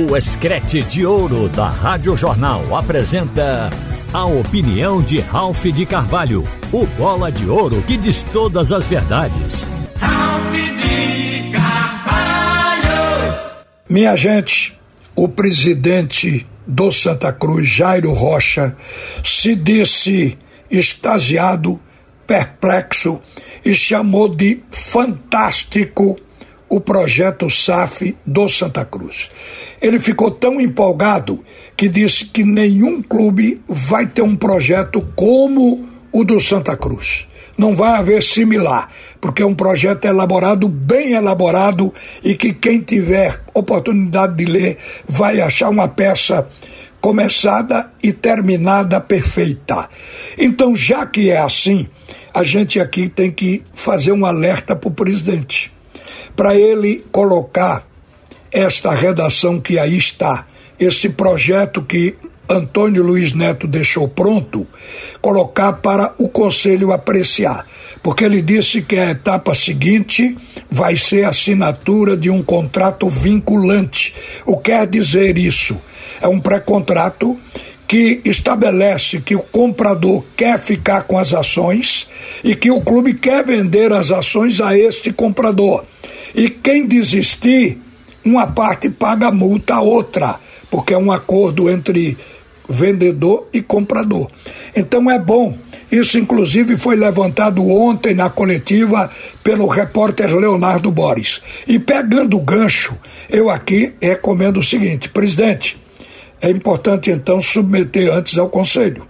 O Escrete de Ouro da Rádio Jornal apresenta a opinião de Ralph de Carvalho, o bola de ouro que diz todas as verdades. Ralph de Carvalho! Minha gente, o presidente do Santa Cruz, Jairo Rocha, se disse extasiado, perplexo e chamou de fantástico o projeto SAF do Santa Cruz. Ele ficou tão empolgado que disse que nenhum clube vai ter um projeto como o do Santa Cruz. Não vai haver similar, porque é um projeto elaborado, bem elaborado, e que quem tiver oportunidade de ler vai achar uma peça começada e terminada perfeita. Então, já que é assim, a gente aqui tem que fazer um alerta para o presidente para ele colocar esta redação que aí está, esse projeto que Antônio Luiz Neto deixou pronto, colocar para o conselho apreciar. Porque ele disse que a etapa seguinte vai ser a assinatura de um contrato vinculante. O que quer dizer isso? É um pré-contrato que estabelece que o comprador quer ficar com as ações e que o clube quer vender as ações a este comprador. E quem desistir, uma parte paga multa a outra, porque é um acordo entre vendedor e comprador. Então é bom. Isso, inclusive, foi levantado ontem na coletiva pelo repórter Leonardo Boris. E pegando o gancho, eu aqui recomendo o seguinte: presidente, é importante então submeter antes ao Conselho,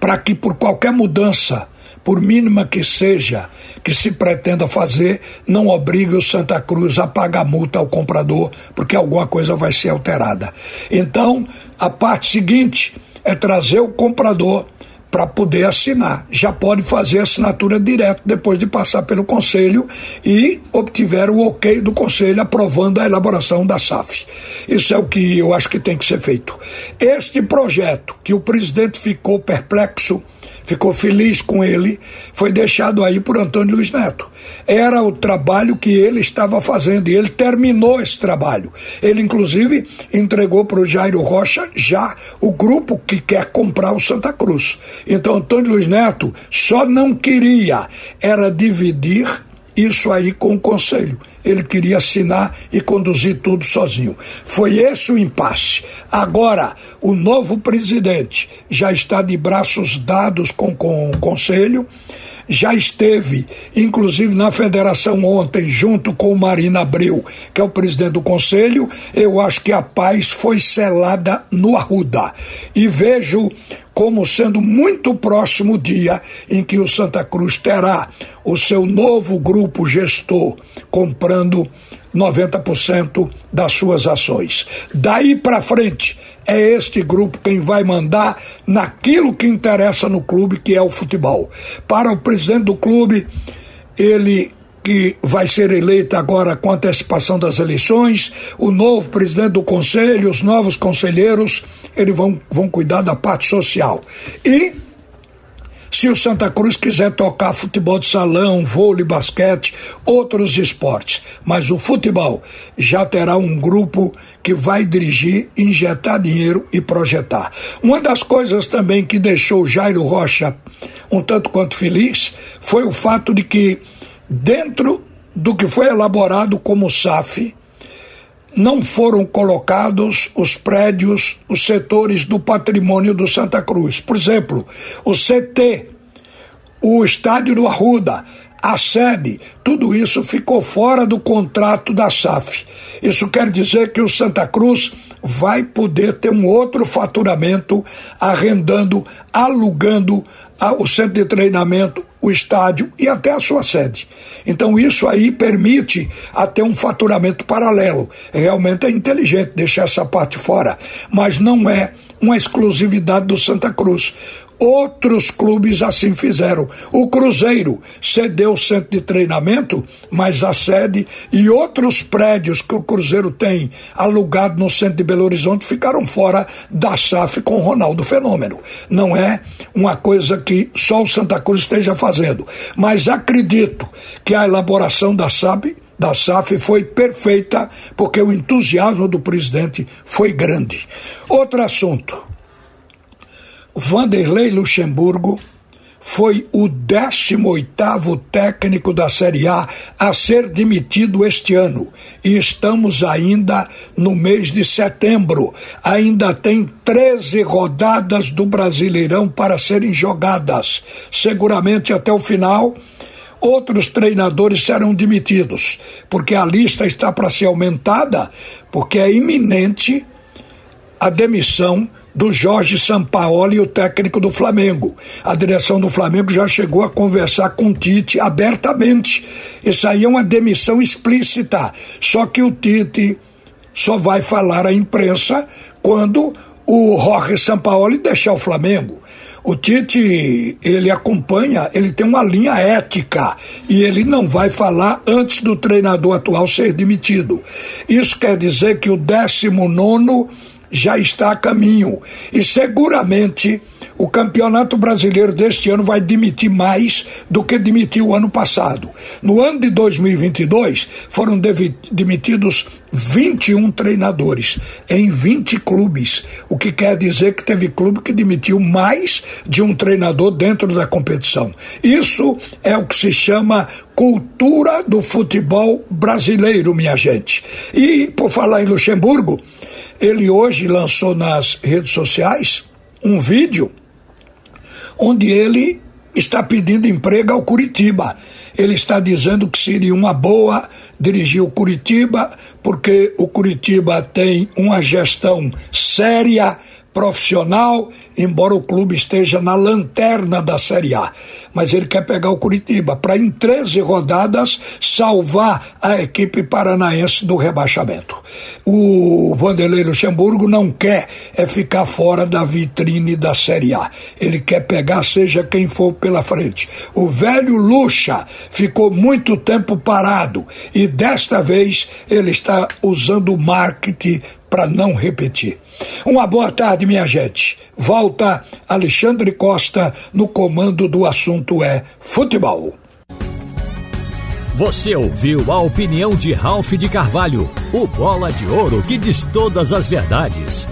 para que por qualquer mudança por mínima que seja, que se pretenda fazer, não obrigue o Santa Cruz a pagar multa ao comprador, porque alguma coisa vai ser alterada. Então, a parte seguinte é trazer o comprador para poder assinar. Já pode fazer assinatura direto depois de passar pelo conselho e obtiver o ok do conselho aprovando a elaboração da SAF. Isso é o que eu acho que tem que ser feito. Este projeto que o presidente ficou perplexo ficou feliz com ele, foi deixado aí por Antônio Luiz Neto. Era o trabalho que ele estava fazendo e ele terminou esse trabalho. Ele, inclusive, entregou para o Jairo Rocha já o grupo que quer comprar o Santa Cruz. Então, Antônio Luiz Neto só não queria era dividir isso aí com o conselho. Ele queria assinar e conduzir tudo sozinho. Foi esse o impasse. Agora, o novo presidente já está de braços dados com, com o conselho, já esteve, inclusive, na federação ontem, junto com o Marina Abreu, que é o presidente do conselho. Eu acho que a paz foi selada no Arruda. E vejo como sendo muito próximo o dia em que o Santa Cruz terá o seu novo grupo gestor comprando 90% das suas ações. Daí para frente, é este grupo quem vai mandar naquilo que interessa no clube, que é o futebol. Para o presidente do clube, ele que vai ser eleito agora com antecipação das eleições, o novo presidente do conselho, os novos conselheiros, eles vão, vão cuidar da parte social. E se o Santa Cruz quiser tocar futebol de salão, vôlei, basquete, outros esportes, mas o futebol já terá um grupo que vai dirigir, injetar dinheiro e projetar. Uma das coisas também que deixou Jairo Rocha um tanto quanto feliz foi o fato de que dentro do que foi elaborado como SAF, não foram colocados os prédios, os setores do patrimônio do Santa Cruz. Por exemplo, o CT, o estádio do Arruda, a sede, tudo isso ficou fora do contrato da SAF. Isso quer dizer que o Santa Cruz vai poder ter um outro faturamento arrendando, alugando o centro de treinamento, o estádio e até a sua sede. Então isso aí permite até um faturamento paralelo. Realmente é inteligente deixar essa parte fora, mas não é uma exclusividade do Santa Cruz. Outros clubes assim fizeram. O Cruzeiro cedeu o centro de treinamento, mas a sede e outros prédios que o Cruzeiro tem alugado no centro de Belo Horizonte ficaram fora da SAF com o Ronaldo Fenômeno. Não é uma coisa que só o Santa Cruz esteja fazendo, mas acredito que a elaboração da SAF da SAF foi perfeita, porque o entusiasmo do presidente foi grande. Outro assunto. Vanderlei Luxemburgo foi o 18º técnico da Série A a ser demitido este ano. E estamos ainda no mês de setembro. Ainda tem 13 rodadas do Brasileirão para serem jogadas. Seguramente até o final outros treinadores serão demitidos, porque a lista está para ser aumentada, porque é iminente a demissão do Jorge Sampaoli, o técnico do Flamengo. A direção do Flamengo já chegou a conversar com Tite abertamente. Isso aí é uma demissão explícita. Só que o Tite só vai falar à imprensa quando o Jorge Sampaoli deixar o Flamengo. O Tite, ele acompanha, ele tem uma linha ética e ele não vai falar antes do treinador atual ser demitido. Isso quer dizer que o 19 nono já está a caminho. E seguramente o Campeonato Brasileiro deste ano vai demitir mais do que demitiu o ano passado. No ano de 2022, foram demitidos 21 treinadores em 20 clubes, o que quer dizer que teve clube que demitiu mais de um treinador dentro da competição. Isso é o que se chama cultura do futebol brasileiro, minha gente. E por falar em Luxemburgo, ele hoje lançou nas redes sociais um vídeo onde ele está pedindo emprego ao Curitiba. Ele está dizendo que seria uma boa dirigir o Curitiba, porque o Curitiba tem uma gestão séria, profissional, embora o clube esteja na lanterna da Série A. Mas ele quer pegar o Curitiba para, em 13 rodadas, salvar a equipe paranaense do rebaixamento. O Vanderlei Luxemburgo não quer é ficar fora da vitrine da Série A. Ele quer pegar, seja quem for pela frente. O velho Luxa ficou muito tempo parado e desta vez ele está usando o marketing para não repetir. Uma boa tarde, minha gente. Volta Alexandre Costa no comando do assunto é futebol. Você ouviu a opinião de Ralph de Carvalho, o bola de ouro que diz todas as verdades.